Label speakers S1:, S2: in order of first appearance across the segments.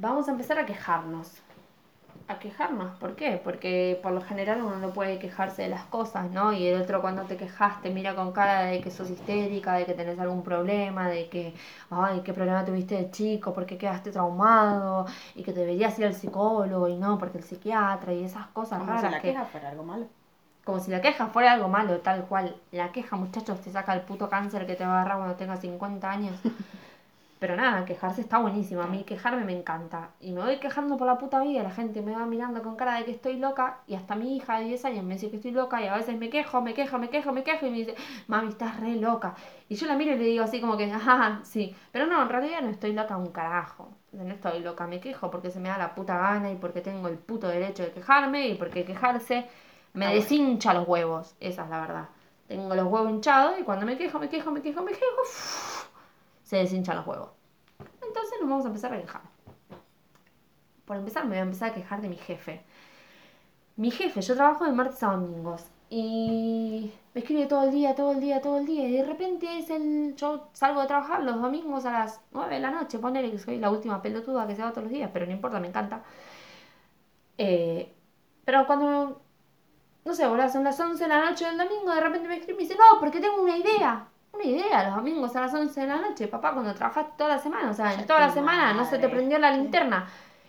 S1: vamos a empezar a quejarnos. A quejarnos, ¿por qué? Porque por lo general uno no puede quejarse de las cosas, ¿no? Y el otro cuando te quejas te mira con cara de que sos histérica, de que tenés algún problema, de que, ay, qué problema tuviste de chico, por qué quedaste traumado, y que deberías ir al psicólogo y no, porque el psiquiatra y esas cosas
S2: Como
S1: raras
S2: si la
S1: que...
S2: queja fuera algo malo.
S1: Como si la queja fuera algo malo, tal cual. La queja, muchachos, te saca el puto cáncer que te va a agarrar cuando tengas 50 años. Pero nada, quejarse está buenísimo. A mí quejarme me encanta. Y me voy quejando por la puta vida. La gente me va mirando con cara de que estoy loca. Y hasta mi hija de 10 años me dice que estoy loca. Y a veces me quejo, me quejo, me quejo, me quejo. Y me dice, mami, estás re loca. Y yo la miro y le digo así como que, ajá, sí. Pero no, en realidad no estoy loca un carajo. No estoy loca, me quejo porque se me da la puta gana y porque tengo el puto derecho de quejarme y porque quejarse me deshincha los huevos. Esa es la verdad. Tengo los huevos hinchados y cuando me quejo, me quejo, me quejo, me quejo, se deshinchan los huevos. Entonces nos vamos a empezar a quejar. Por empezar, me voy a empezar a quejar de mi jefe. Mi jefe, yo trabajo de martes a domingos y me escribe todo el día, todo el día, todo el día. Y de repente es el. Yo salgo de trabajar los domingos a las 9 de la noche. Ponele que soy la última pelotuda que se va todos los días, pero no importa, me encanta. Eh, pero cuando. No sé, boludo, son las 11 de la noche del domingo, de repente me escribe y me dice: No, porque tengo una idea. Una idea, los domingos a las 11 de la noche, papá, cuando trabajaste toda la semana. O sea, en toda la semana no se te prendió la linterna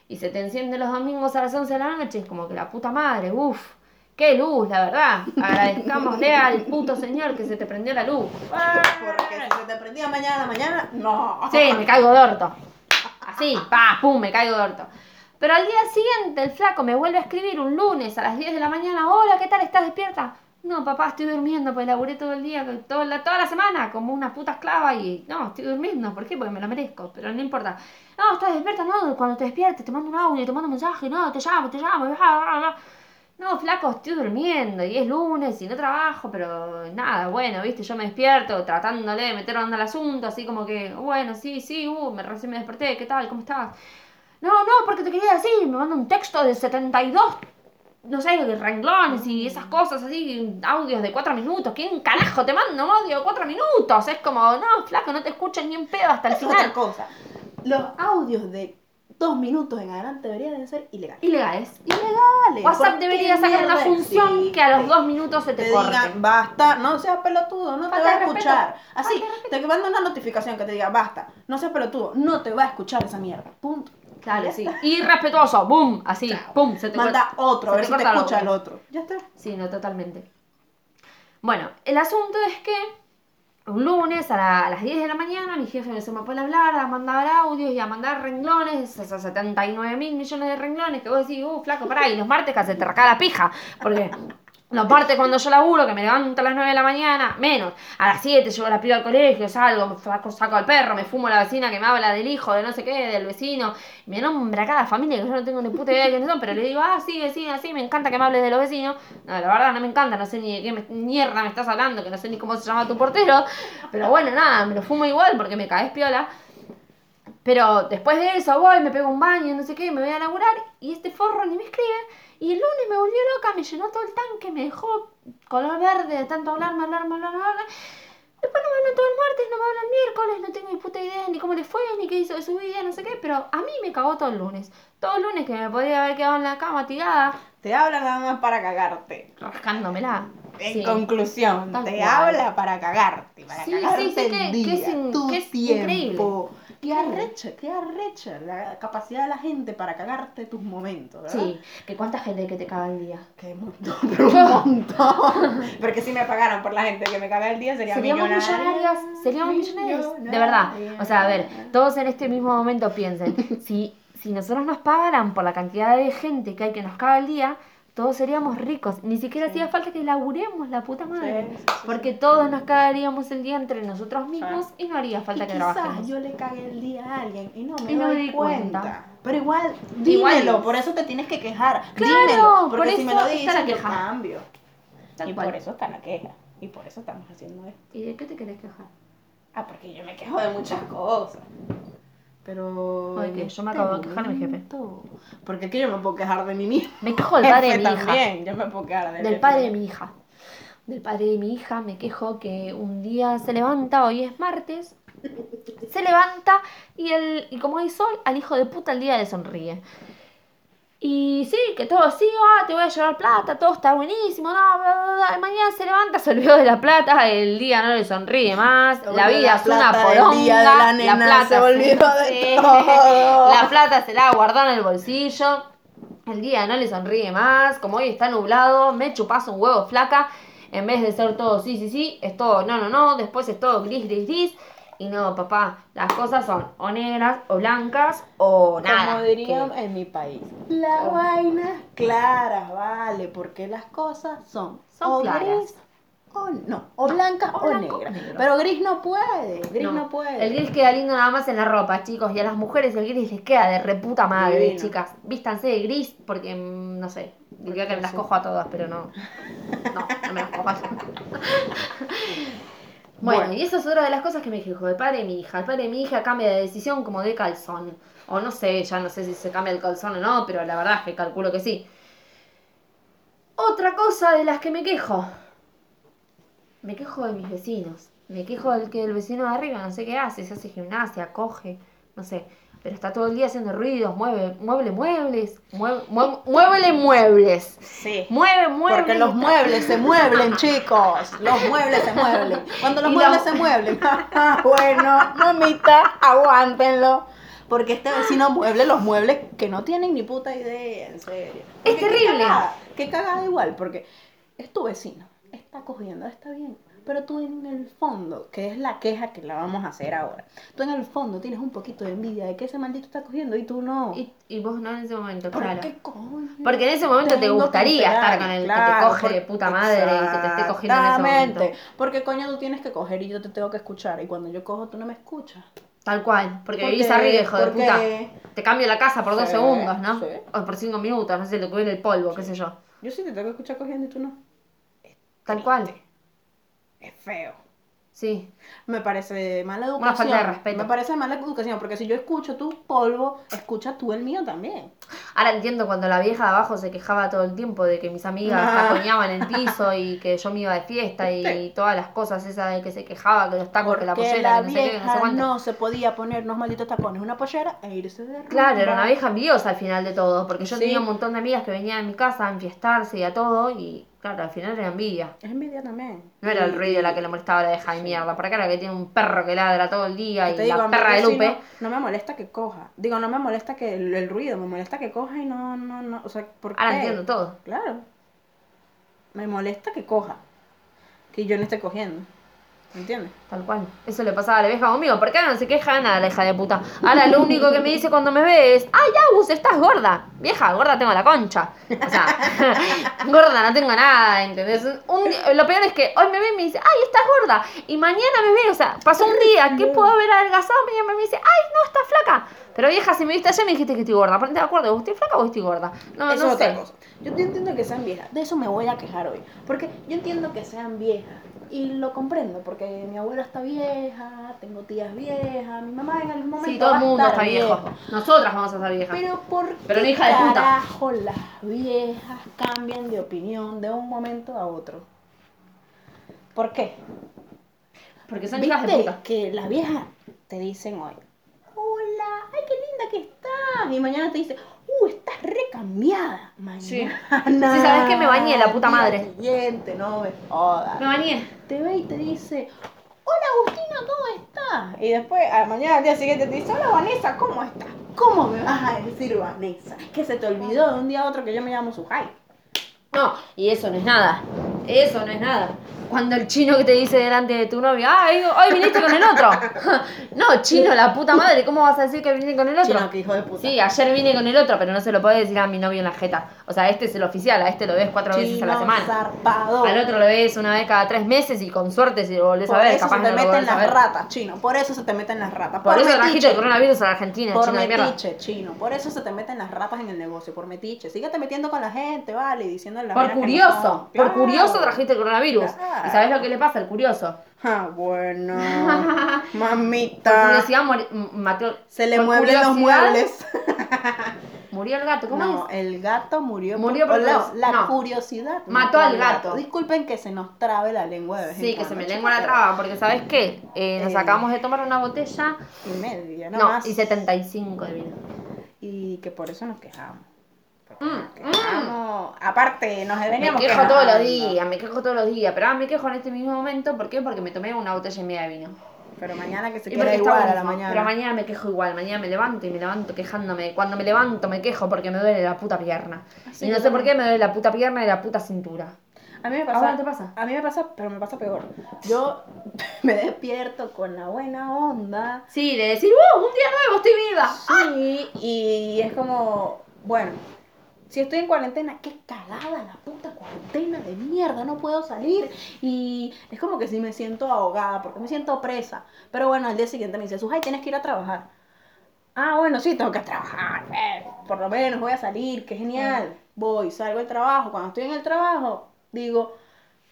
S1: y se te enciende los domingos a las 11 de la noche, es como que la puta madre, uff, qué luz, la verdad. Agradezcámosle al puto señor que se te prendió la luz.
S2: Porque si se te prendía mañana a la mañana, no.
S1: Sí, me caigo de orto. Así, pa, pum, me caigo de orto. Pero al día siguiente el flaco me vuelve a escribir un lunes a las 10 de la mañana, hola, ¿qué tal? ¿Estás despierta? No, papá, estoy durmiendo, pues laburé todo el día, toda la, toda la semana, como una puta esclava y no, estoy durmiendo, ¿por qué? Porque me lo merezco, pero no importa. No, estás despierta, no, cuando te despiertes te mando un audio, te mando un mensaje, no, te llamo, te llamo, bla, bla, bla. No, flaco, estoy durmiendo y es lunes y no trabajo, pero nada, bueno, viste, yo me despierto tratándole de meter onda al asunto, así como que, bueno, sí, sí, uh, me, recién me desperté, ¿qué tal? ¿Cómo estás? No, no, porque te quería decir, me manda un texto de 72, no sé, de renglones y esas cosas así, audios de 4 minutos. ¿Quién carajo te manda un audio de 4 minutos? Es como, no, flaco, no te escuchan ni en pedo hasta el
S2: Es otra
S1: final.
S2: cosa. Los audios de dos minutos en adelante deberían de ser ilegales.
S1: Ilegales.
S2: Ilegales.
S1: WhatsApp
S2: ¿Por
S1: debería sacar una función que a los 2 minutos se te,
S2: te
S1: corte.
S2: digan basta, no seas pelotudo, no te va a escuchar. Así, te manda una notificación que te diga basta, no seas pelotudo, no te va a escuchar esa mierda. Punto. Ya
S1: sí.
S2: está.
S1: Irrespetuoso, boom, así,
S2: Chao.
S1: pum, se te
S2: Manda
S1: corta.
S2: otro, a ver si te escucha el otro. Ya está.
S1: Sí, no, totalmente. Bueno, el asunto es que un lunes a, la- a las 10 de la mañana mi jefe se me pone a hablar, a mandar audios y a mandar renglones, esos 79 mil millones de renglones que vos decís, uh, flaco, pará, y los martes casi te raca la pija, porque los martes cuando yo laburo, que me levanto a las 9 de la mañana, menos, a las 7 llevo a la piba al colegio, salgo, saco, saco al perro, me fumo a la vecina que me habla del hijo, de no sé qué, del vecino, me nombra cada familia que yo no tengo ni puta idea de quiénes son, pero le digo, ah, sí, vecina, sí, me encanta que me hables de los vecinos. No, la verdad no me encanta, no sé ni de qué mierda me estás hablando, que no sé ni cómo se llama tu portero, pero bueno, nada, me lo fumo igual porque me caes piola. Pero después de eso voy, me pego un baño, no sé qué, me voy a laburar y este forro ni me escribe. Y el lunes me volvió loca, me llenó todo el tanque, me dejó color verde de tanto hablarme, hablarme, hablarme, hablarme. Después no me hablan todo el martes, no me hablan el miércoles, no tengo ni puta idea ni cómo le fue, ni qué hizo de su vida, no sé qué, pero a mí me cagó todo el lunes. Todo el lunes que me podría haber quedado en la cama tirada,
S2: Te habla nada más para cagarte.
S1: rascándomela.
S2: En
S1: Sí.
S2: conclusión,
S1: Tal
S2: te
S1: cual.
S2: habla para cagarte, para
S1: Sí,
S2: cagarte
S1: sí,
S2: el
S1: que-
S2: día,
S1: que es in-
S2: tu
S1: que es
S2: tiempo.
S1: increíble.
S2: Qué arrecha, qué arrecha la capacidad de la gente para cagarte tus momentos, ¿verdad?
S1: Sí, que cuánta gente que te caga el día.
S2: Qué montón, pero un montón. Porque si me pagaran por la gente que me caga el día sería
S1: Seríamos
S2: millonaria.
S1: millonarias, seríamos millonarias, de verdad. O sea, a ver, todos en este mismo momento piensen, si, si nosotros nos pagaran por la cantidad de gente que hay que nos caga el día, todos seríamos ricos. Ni siquiera
S2: Sí.
S1: hacía falta que laburemos la puta madre.
S2: Sí, sí, sí,
S1: porque todos nos cagaríamos el día entre nosotros mismos y no haría falta
S2: y
S1: que
S2: quizás
S1: trabajemos.
S2: yo le cagué el día a alguien y no me
S1: Y no me
S2: doy
S1: di
S2: cuenta.
S1: cuenta.
S2: Pero igual,
S1: Igual.
S2: dímelo, por eso te tienes que quejar.
S1: Claro,
S2: dímelo,
S1: por
S2: porque si me lo dices,
S1: la
S2: yo
S1: queja.
S2: cambio.
S1: Tal
S2: y
S1: cual.
S2: por eso está la queja. Y por eso estamos haciendo esto.
S1: ¿Y de qué te querés quejar?
S2: Ah, porque yo me quejo de muchas cosas. Pero.
S1: Que yo me acabo de quejar de mi jefe.
S2: Porque es que yo me puedo quejar de mí misma.
S1: Me quejo del padre de mi hija.
S2: también, yo me puedo quejar de
S1: Del padre de mi hija. Del padre de mi hija me quejo que un día se levanta, hoy es martes, Se levanta y, el, y como hay sol, al hijo de puta el día le sonríe. Y sí, que todo sí, ah, te voy a llevar plata, todo está buenísimo, no, bla, bla, bla. Mañana se levanta, se olvidó de la plata, el día no le sonríe más,
S2: Se
S1: la vida
S2: la
S1: es una poronga,
S2: día de la nena,
S1: plata
S2: se olvidó de
S1: sí,
S2: todo.
S1: la plata se la guardó en el bolsillo, el día no le sonríe más, como hoy está nublado, me chupas un huevo flaca, en vez de ser todo sí, sí, sí, es todo no, no, no, después es todo gris, gris, gris, y no, papá, las cosas son o negras, o blancas, o nada.
S2: Como dirían
S1: que-
S2: en mi país. Las
S1: Oh.
S2: vainas claras, vale, porque las cosas son,
S1: Son
S2: o
S1: claras.
S2: gris o no, o blancas
S1: o
S2: o,
S1: blanco negro.
S2: Pero gris no puede, gris no,
S1: No,
S2: puede.
S1: El gris queda lindo nada más en la ropa, chicos. Y a las mujeres el gris les queda de reputa madre,
S2: Divino.
S1: chicas. Vístanse de gris porque, mm, no sé, diría que me las cojo a todas, pero no. No, no me las cojo a todas. Bueno,
S2: Bueno.
S1: y eso es otra de las cosas que me dijo el padre de mi hija. El padre de mi hija cambia de decisión como de calzón. O no sé, ya no sé si se cambia el calzón o no, pero la verdad es que calculo que sí. Otra cosa de las que me quejo. Me quejo de mis vecinos. Me quejo del que el vecino de arriba no sé qué hace, se hace gimnasia, coge, no sé. Pero está todo el día haciendo ruidos, mueve, mueble muebles, mueve, mueve, muévele muebles.
S2: Sí.
S1: Mueve muebles.
S2: Porque los muebles se mueblen, chicos. Los muebles se mueblen. Cuando los
S1: Y
S2: muebles se mueblen. bueno, mamita, aguántenlo. Porque este vecino mueble los muebles que no tienen ni puta idea, en serio.
S1: Es terrible.
S2: Qué cagada, qué cagada igual, porque es tu vecino, está cogiendo, está bien. Pero tú en el fondo, que es la queja que la vamos a hacer ahora, tú en el fondo tienes un poquito de envidia de que ese maldito está cogiendo y tú no.
S1: Y, y vos no en ese momento,
S2: ¿Por
S1: claro.
S2: qué coño?
S1: Porque en ese momento te gustaría
S2: esperar,
S1: estar con el que te
S2: claro,
S1: coge de
S2: por-
S1: puta madre y que te esté cogiendo en ese momento.
S2: Porque coño tú tienes que coger y yo te tengo que escuchar. Y cuando yo cojo tú no me escuchas.
S1: Tal cual, porque
S2: Porque-
S1: vivís arriba, hijo de
S2: porque-
S1: puta. Te cambio la casa por dos
S2: Sí,
S1: segundos, ¿no?
S2: sí.
S1: O por cinco minutos, no sé, te cubre el polvo, qué sé yo.
S2: Yo sí te tengo que escuchar cogiendo y tú no.
S1: Tal cual.
S2: Es feo.
S1: Sí.
S2: Me parece mala educación.
S1: Una falta de respeto.
S2: Me parece mala educación. Porque si yo escucho tu polvo, escucha tú el mío también.
S1: Ahora entiendo cuando la vieja de abajo se quejaba todo el tiempo de que mis amigas
S2: Ah.
S1: tacoñaban el piso y que yo me iba de fiesta y
S2: Sí.
S1: todas las cosas esas de que se quejaba, que los tacos, que la pollera,
S2: la
S1: que no sé qué, que no sé cuánto.
S2: no se podía poner unos malditos tacones, una pollera e irse de
S1: Claro, era
S2: rumba.
S1: una vieja envidiosa al final de todo, porque yo
S2: Sí.
S1: tenía un montón de amigas que venían a mi casa a enfiestarse y a todo, y claro, al final era envidia.
S2: Es envidia también.
S1: No era el ruido la que le molestaba la vieja de mierda, por acá era que tiene un perro que ladra todo el día y
S2: Te digo, a
S1: la perra de Lupe.
S2: No me molesta que coja. Digo, no me molesta que el, el ruido, me molesta que coja y no, no, no. O sea, ¿por qué?
S1: Ahora entiendo todo.
S2: Claro. Me molesta que coja. Que yo no esté cogiendo. ¿Entiendes?
S1: Tal cual. Eso le pasaba a la vieja conmigo. ¿Por qué no se queja de nada la hija de puta? Ahora lo único que me dice cuando me ve es, ¡ay, Agus, estás gorda! Vieja, gorda tengo la concha. O sea, gorda no tengo nada, ¿entendés? Un lo peor es que hoy me ve y me dice, ¡ay, estás gorda! Y mañana me ve, o sea, pasó un día que puedo haber adelgazado, mañana me dice, ¡ay, no, estás flaca! Pero vieja, si me viste ayer me dijiste que estoy gorda. Ponte de acuerdo, ¿vos estoy flaca o estoy gorda? No,
S2: eso
S1: no
S2: es otra
S1: sé.
S2: cosa. Yo entiendo que sean viejas. De eso me voy a quejar hoy. Porque yo entiendo que sean viejas. Y lo comprendo. Porque mi abuela está vieja, tengo tías viejas, mi mamá en algún momento.
S1: Sí, todo el mundo está viejo.
S2: vieja.
S1: Nosotras vamos a estar viejas.
S2: Pero ¿por
S1: Pero
S2: qué
S1: hija de puta.
S2: carajo las viejas cambian de opinión de un momento a otro? ¿Por qué?
S1: Porque son hijas de
S2: ¿Viste
S1: puta.
S2: que las viejas te dicen hoy, hola, ay, qué linda que estás? Y mañana te dicen, uh, estás recambiada. Mañana.
S1: Sí. Sí, ¿sabes qué? Me bañé, la puta madre.
S2: Siguiente, no me jodas.
S1: Me bañé.
S2: Te ve y te dice, hola Agustina, ¿cómo estás? Y después, a mañana al día siguiente te dice, hola Vanessa, ¿cómo estás? ¿Cómo me vas a decir Vanessa? Que se te olvidó de un día a otro que yo me llamo Sujai.
S1: No, y eso no es nada. Eso no es nada. Cuando el chino que te dice delante de tu novia, ay, hoy viniste con el otro. no, chino, la puta madre, ¿cómo vas a decir que viniste con el otro?
S2: Chino, que hijo de puta.
S1: Sí, ayer vine con el otro, pero no se lo puede decir a mi novio en la jeta. O sea, este es el oficial, a este lo ves cuatro veces a la semana.
S2: zarpado.
S1: Al otro lo ves una vez cada tres meses y con suerte si lo volvés
S2: Por
S1: a ver,
S2: eso
S1: capaz
S2: se te
S1: no lo
S2: meten
S1: a
S2: las
S1: ver.
S2: ratas, chino. Por eso se te meten las ratas.
S1: Por, eso trajiste el coronavirus a la Argentina,
S2: Por
S1: chino
S2: metiche, chino. Por eso se te meten las ratas en el negocio, por metiche. Síguete metiendo con la gente, vale, y diciendo las
S1: Por
S2: no
S1: curioso, por
S2: Claro.
S1: curioso trajiste el coronavirus.
S2: Claro.
S1: ¿Y sabes lo que le pasa al curioso?
S2: Ah, bueno.
S1: Por
S2: Mamita.
S1: curiosidad mori- m- mató-
S2: Se le
S1: por
S2: mueblen los
S1: curiosidad
S2: muebles.
S1: Murió el gato, ¿cómo
S2: No,
S1: es?
S2: el gato murió,
S1: Murió
S2: por, no, la
S1: no.
S2: curiosidad.
S1: Mató al gato.
S2: Disculpen que se nos trabe la lengua de vez en
S1: Sí, que se me lengua la traba, porque ¿sabes qué? Eh, nos
S2: Eh.
S1: acabamos de tomar una botella,
S2: Y media, no,
S1: no,
S2: más.
S1: y 75 de vino.
S2: Y que por eso nos quejamos.
S1: Mm,
S2: nos quejamos. Aparte, nos
S1: Me
S2: veníamos
S1: quejo todos los días, me quejo todos los días, pero ahora me quejo en este mismo momento, ¿por qué? Porque me tomé una botella y media de vino.
S2: Pero mañana que se queda igual a la mañana.
S1: Pero mañana me quejo igual, mañana me levanto y me levanto quejándome. Cuando me levanto me quejo porque me duele la puta pierna.
S2: Así
S1: y no sé por qué me duele la puta pierna y la puta cintura.
S2: A mí me
S1: ¿A
S2: pasa.
S1: no te pasa?
S2: A mí me pasa, pero me pasa peor. Yo me despierto con la buena onda.
S1: Sí, de decir, ¡uh! Un día nuevo, estoy viva.
S2: Sí, y es como, bueno, si estoy en cuarentena, qué cagada la puta cuarentena de mierda, no puedo salir. Y es como que sí me siento ahogada, porque me siento presa. Pero bueno, al día siguiente me dice, Sujay, tienes que ir a trabajar. Ah, bueno, sí, tengo que trabajar. eh, por lo menos voy a salir, qué genial. Voy, salgo del trabajo. Cuando estoy en el trabajo, digo,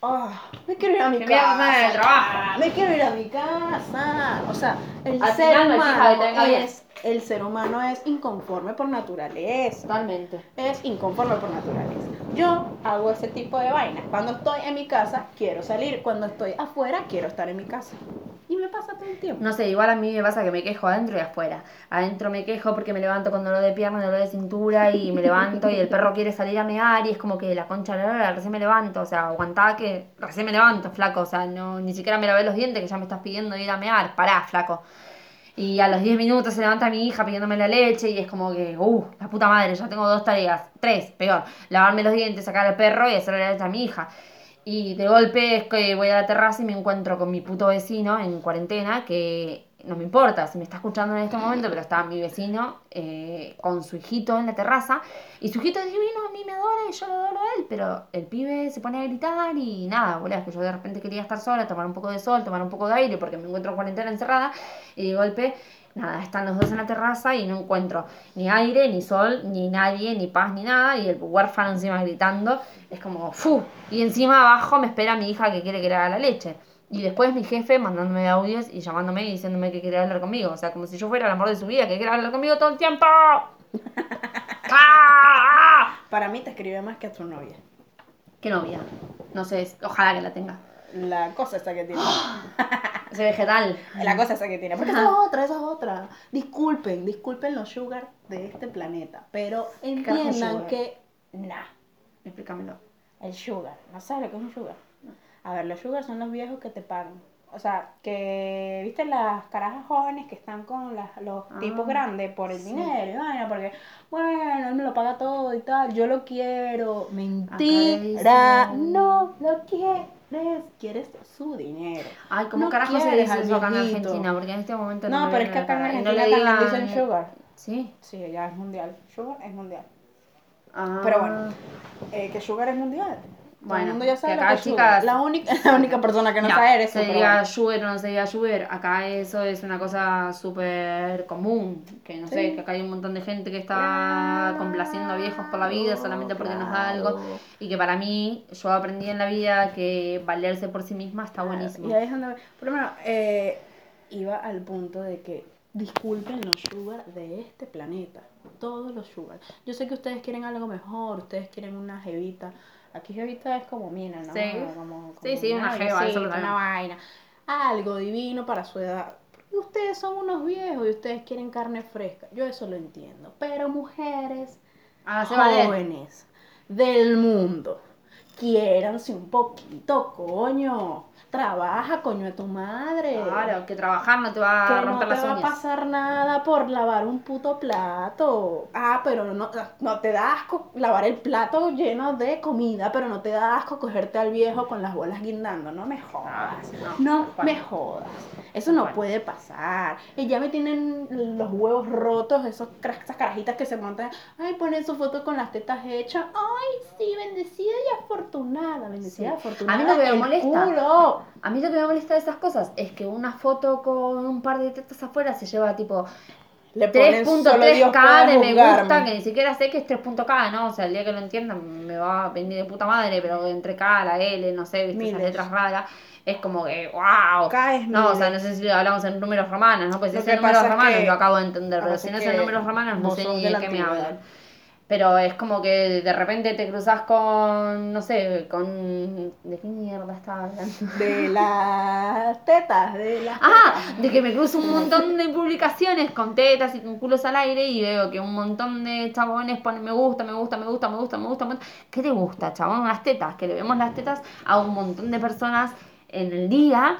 S2: ah, me quiero ir a mi
S1: Que
S2: casa.
S1: trabajo.
S2: Me quiero ir a mi casa. O sea, el
S1: Al
S2: ser
S1: final
S2: humano es, el ser humano es inconforme por naturaleza.
S1: Totalmente.
S2: Es inconforme por naturaleza. Yo hago ese tipo de vainas. Cuando estoy en mi casa, quiero salir. Cuando estoy afuera, quiero estar en mi casa. Y me pasa todo el tiempo.
S1: No sé, igual a mí me pasa que me quejo adentro y afuera. Adentro me quejo porque me levanto con dolor de pierna, dolor de cintura y me levanto y el perro quiere salir a mear y es como que la concha la lora, recién me levanto, o sea, aguantá que recién me levanto, flaco, o sea, no, ni siquiera me lavé los dientes que ya me estás pidiendo ir a mear, pará, flaco. Y a los 10 minutos se levanta mi hija pidiéndome la leche y es como que, uh, la puta madre, ya tengo dos tareas, tres, peor, lavarme los dientes, sacar al perro y hacerle la leche a mi hija. Y de golpe es que voy a la terraza y me encuentro con mi puto vecino en cuarentena, que no me importa si me está escuchando en este momento, pero está mi vecino eh, con su hijito en la terraza. Y su hijito es divino, a mí me adora y yo lo adoro a él, pero el pibe se pone a gritar y nada, boludo, es que yo de repente quería estar sola, tomar un poco de sol, tomar un poco de aire, porque me encuentro en cuarentena encerrada, y de golpe nada, están los dos en la terraza y no encuentro ni aire, ni sol, ni nadie, ni paz, ni nada, y el huérfano encima gritando, es como, ¡fu! Y encima abajo me espera mi hija que quiere que le haga la leche. Y después mi jefe mandándome audios y llamándome y diciéndome que quiere hablar conmigo. O sea, como si yo fuera el amor de su vida, que quiere hablar conmigo todo el tiempo. ¡Ah!
S2: Para mí te escribe más que a tu novia.
S1: ¿Qué novia? No sé, ojalá que la tenga.
S2: La cosa esa que tiene.
S1: Ese vegetal.
S2: La cosa esa que tiene. Porque esa es otra, esa es otra. Disculpen, disculpen los sugar de este planeta. Pero entiendan que. Nah.
S1: Explícamelo.
S2: El sugar. ¿No sabes lo que es un sugar? A ver, los sugar son los viejos que te pagan. O sea, que, ¿viste las carajas jóvenes que están con las- los
S1: Ah,
S2: tipos grandes por el
S1: sí.
S2: dinero? vaina? porque, bueno, él me lo paga todo y tal, yo lo quiero. Mentira, no lo quieres, quieres su dinero.
S1: Ay, ¿cómo
S2: No
S1: carajo se dice eso acá en. Argentina? Porque en este momento
S2: No,
S1: me
S2: pero es que acá en
S1: no
S2: Argentina
S1: le
S2: también dicen sugar.
S1: Sí.
S2: Sí, ya es mundial. Sugar es mundial.
S1: Ah.
S2: Pero bueno, eh, que Sugar es mundial.
S1: Bueno,
S2: el mundo ya sabe
S1: que
S2: lo
S1: acá,
S2: que
S1: chicas-
S2: La única, la única persona que no,
S1: No,
S2: sabe eres
S1: se diga
S2: bueno.
S1: Sugar o no se diga Sugar, acá eso es una cosa súper común, que no sé,
S2: Sí.
S1: que acá hay un montón de gente que está complaciendo a viejos por la vida solamente porque nos da algo
S2: Claro.
S1: y que para mí, yo aprendí en la vida que valerse por sí misma está buenísimo.
S2: Y ahí es donde, por lo menos, eh, iba al punto de que disculpen los sugar de este planeta. Todos los sugar. Yo sé que ustedes quieren algo mejor, ustedes quieren una jevita. Aquí jevita es como mina, ¿no?
S1: Sí.
S2: Como,
S1: Sí, sí, una jeva, eso lo
S2: una vaina. Algo divino para su edad. Ustedes son unos viejos y ustedes quieren carne fresca. Yo eso lo entiendo. Pero mujeres
S1: Ah,
S2: jóvenes del mundo, quiéranse un poquito, coño. Trabaja, coño, a tu madre.
S1: Claro, que trabajar no te va a
S2: Que no
S1: romper
S2: te
S1: las
S2: va a
S1: uñas.
S2: pasar nada por lavar un puto plato. Ah, pero no, no te da asco lavar el plato lleno de comida, pero no te da asco cogerte al viejo con las bolas guindando. No me jodas.
S1: Ah,
S2: No me jodas. Eso no
S1: cual.
S2: puede pasar. Y ya me tienen los huevos rotos, esos, esas carajitas que se montan. Ay, ponen su foto con las tetas hechas. Ay, sí, bendecida y afortunada. Bendecida y
S1: Sí.
S2: afortunada.
S1: A mí lo que me molesta-
S2: culo.
S1: A mí lo que me molesta de esas cosas es que una foto con un par de tetas afuera se lleva tipo
S2: Le ponen solo Dios
S1: 3.3k
S2: puede
S1: de me gusta, que ni siquiera sé que es 3.k, ¿no? O sea, el día que lo entiendan me va a venir de puta madre, pero entre K, la L, no sé, viste esas letras raras, es como que, wow.
S2: K es
S1: No, o sea, no sé si hablamos en números romanos, ¿no? Pues si es en números romanos lo acabo de entender, pero si no es en números romanos no sé ni
S2: de
S1: qué me hablan. Pero es como que de repente te cruzas con, no sé, con... ¿De qué mierda estaba hablando?
S2: De las tetas, de las
S1: Ah,
S2: tetas.
S1: de que me cruzo un montón de publicaciones con tetas y con culos al aire y veo que un montón de chabones ponen me gusta, me gusta, me gusta, me gusta, me gusta, me gusta. ¿Qué te gusta, chabón? Las tetas, que le vemos las tetas a un montón de personas en el día.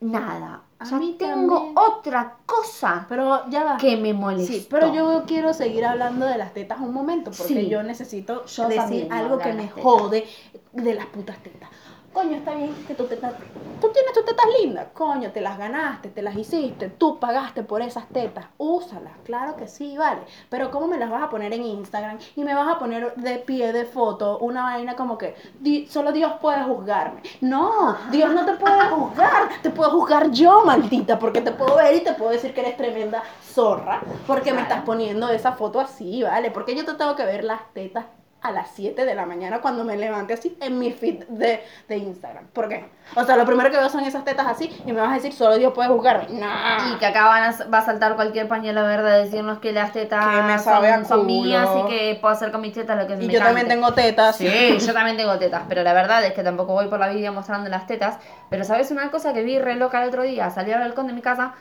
S1: Nada.
S2: A
S1: Ya
S2: mí
S1: tengo
S2: también.
S1: otra cosa
S2: Pero ya va.
S1: que me molesta.
S2: Sí, pero yo quiero seguir hablando de las tetas un momento, porque
S1: Sí.
S2: yo necesito
S1: Yo
S2: decir algo que me jode de las putas tetas. Coño, está bien que tu teta, tú tienes tus tetas lindas, coño, te las ganaste, te las hiciste, tú pagaste por esas tetas, úsalas, claro que sí, vale, pero ¿cómo me las vas a poner en Instagram y me vas a poner de pie de foto una vaina como que "Di- solo Dios puede juzgarme? No, Dios no te puede juzgar, te puedo juzgar yo, maldita, porque te puedo ver y te puedo decir que eres tremenda zorra, porque me estás poniendo esa foto así, ¿vale? Porque yo te tengo que ver las tetas a las 7 de la mañana cuando me levante así en mi feed de, de Instagram. ¿Por qué? O sea, lo primero que veo son esas tetas así y me vas a decir, solo Dios puede juzgarme. No.
S1: Y que acá van a, va a saltar cualquier pañuelo verde a decirnos que las tetas son, mías y que puedo hacer con mis tetas lo que se
S2: Y
S1: me
S2: yo también tengo tetas.
S1: Sí, yo también tengo tetas, pero la verdad es que tampoco voy por la vida mostrando las tetas. Pero ¿sabes una cosa que vi re loca el otro día? Salí al balcón de mi casa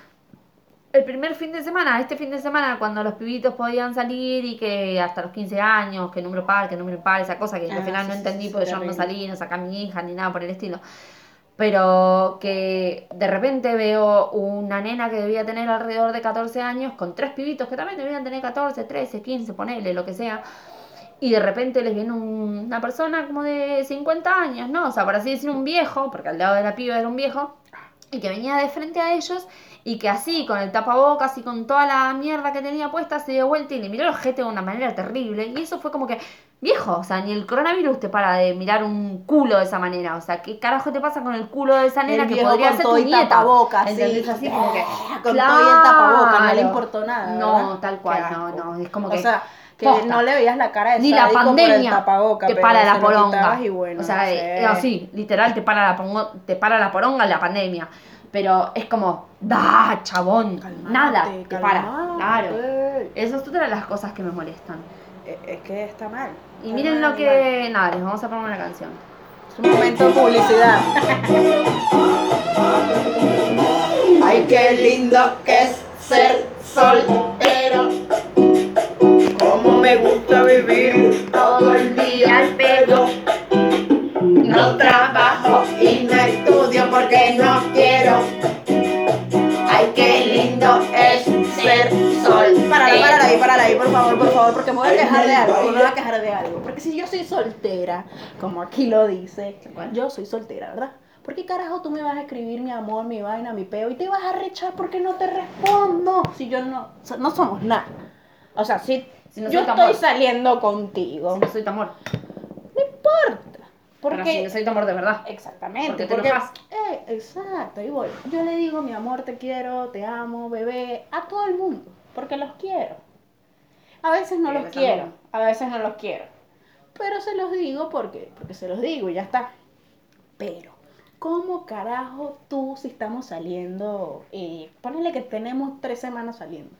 S1: el primer fin de semana, este fin de semana, cuando los pibitos podían salir y que hasta los 15 años, que número par, que número impar, esa cosa que
S2: Ah,
S1: al final
S2: sí,
S1: no entendí
S2: sí,
S1: porque yo no salí, no saqué a mi hija ni nada por el estilo. Pero que de repente veo una nena que debía tener alrededor de 14 años con tres pibitos que también debían tener 14, 13, 15, ponele, lo que sea. Y de repente les viene un- una persona como de 50 años, ¿no? O sea, por así decir, un viejo, porque al lado de la piba era un viejo, y que venía de frente a ellos y que así, con el tapabocas y con toda la mierda que tenía puesta, se dio vuelta y le miró el ojete de una manera terrible. Y eso fue como que, viejo, o sea, ni el coronavirus te para de mirar un culo de esa manera. O sea, ¿qué carajo te pasa con el culo de esa nena
S2: El
S1: que podría ser tu
S2: y
S1: nieta?
S2: tapabocas, sí.
S1: ¿Entendés? Así como que,
S2: Con todo y el tapabocas, no le
S1: claro.
S2: importó nada,
S1: No,
S2: ¿verdad?
S1: tal cual, no, no. Es como
S2: O
S1: que.
S2: sea, que
S1: posta.
S2: no le veías la cara de
S1: Ni la pandemia te para la poronga.
S2: y bueno,
S1: o sea,
S2: no
S1: eh,
S2: sé.
S1: eh, sí, literal te para la pongo- te para la poronga la pandemia. Pero es como, da, chabón,
S2: Calmate,
S1: nada, te para.
S2: calmate.
S1: Claro. Eso es otra de las cosas que me molestan.
S2: Eh, Es que está mal.
S1: Y
S2: Está
S1: miren
S2: mal,
S1: lo que. Nada, les vamos a poner una canción.
S2: Es un momento de publicidad. Ay, qué lindo que es ser soltero. Cómo me gusta vivir todo el día al pedo. No trabajo y no estudio ahí, párala ahí, por favor, por favor, porque me voy a quejar de algo. Me voy a quejar de algo. Porque si yo soy soltera, como aquí lo dice, yo soy soltera, ¿verdad? ¿Por qué carajo tú me vas a escribir mi amor, mi vaina, mi peo y te vas a rechar porque no te respondo? Si yo no, no somos nada. O sea, si,
S1: Si no
S2: yo estoy
S1: amor.
S2: saliendo contigo,
S1: Si no soy tu amor.
S2: no importa.
S1: Pero si
S2: Porque
S1: no soy tu amor de verdad.
S2: Exactamente.
S1: Porque te
S2: porque- eh, exacto, y voy. Yo le digo, mi amor, te quiero, te amo, bebé, a todo el mundo, porque los quiero. A veces no los quiero, a veces no los quiero. Pero se los digo porque, porque se los digo y ya está. Pero, ¿cómo carajo tú, si estamos saliendo, eh, ponele que tenemos tres semanas saliendo,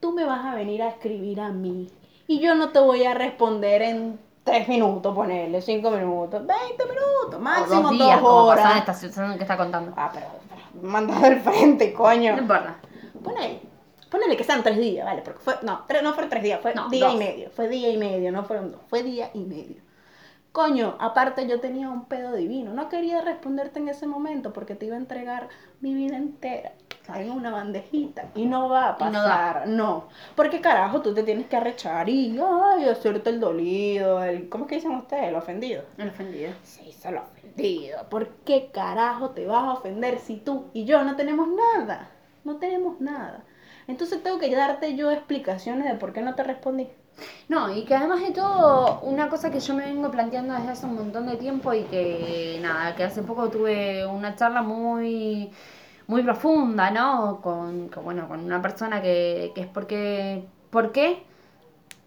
S2: tú me vas a venir a escribir a mí y yo no te voy a responder en tres minutos, ponerle cinco minutos, 20 minutos,
S1: O
S2: máximo
S1: dos días, como
S2: horas.
S1: pasó en esta situación que está contando.
S2: Ah, pero, pero manda del frente, coño.
S1: No importa.
S2: Ponele, ponele que sean tres días, ¿vale? Porque fue, no, tres, no fueron tres días, fue
S1: No,
S2: día
S1: dos.
S2: y medio. Fue día y medio, no fueron dos, fue día y medio. Coño, aparte yo tenía un pedo divino. No quería responderte en ese momento porque te iba a entregar mi vida entera en una bandejita. Y no va a
S1: Y no
S2: pasar, no. Porque carajo, tú te tienes que arrechar y ay, hacerte el dolido, el. ¿Cómo es que dicen ustedes? El ofendido.
S1: El ofendido.
S2: Se hizo el ofendido. ¿Por qué carajo te vas a ofender si tú y yo no tenemos nada? No tenemos nada. Entonces tengo que darte yo explicaciones de por qué no te respondí.
S1: No, y que además de todo, una cosa que yo me vengo planteando desde hace un montón de tiempo y que nada, que hace poco tuve una charla muy, muy profunda, ¿no? Con, con, bueno, con una persona que, que es porque, ¿por qué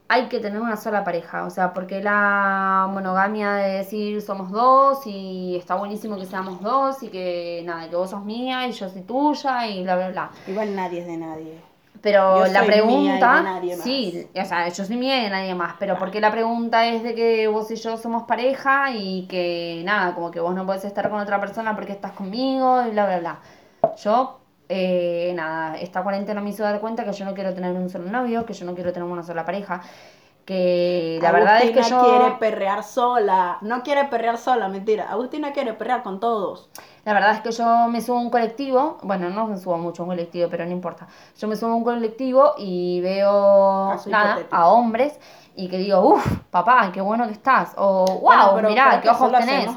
S1: hay que tener una sola pareja? O sea, porque la monogamia de decir somos dos y está buenísimo que seamos dos y que nada, que vos sos mía y yo soy tuya y bla, bla, bla.
S2: Igual nadie es de nadie.
S1: Pero
S2: Yo
S1: la
S2: soy mía y de
S1: pregunta,
S2: nadie más.
S1: sí, o sea, yo soy mía y de nadie más, pero porque la pregunta es de que vos y yo somos pareja y que nada, como que vos no podés estar con otra persona porque estás conmigo y bla, bla, bla. Yo, eh, nada, esta cuarentena me hizo dar cuenta que yo no quiero tener un solo novio, que yo no quiero tener una sola pareja, que la verdad es que yo...
S2: quiere perrear sola. No quiere perrear sola, mentira. Agustina quiere perrear con todos.
S1: La verdad es que yo me subo a un colectivo, bueno, no me subo mucho a un colectivo, pero no importa. Yo me subo a un colectivo y veo
S2: Caso
S1: nada,
S2: hipotético.
S1: a hombres y que digo, uff, papá, qué bueno que estás. O wow,
S2: Bueno,
S1: mirá, qué ojos tenés.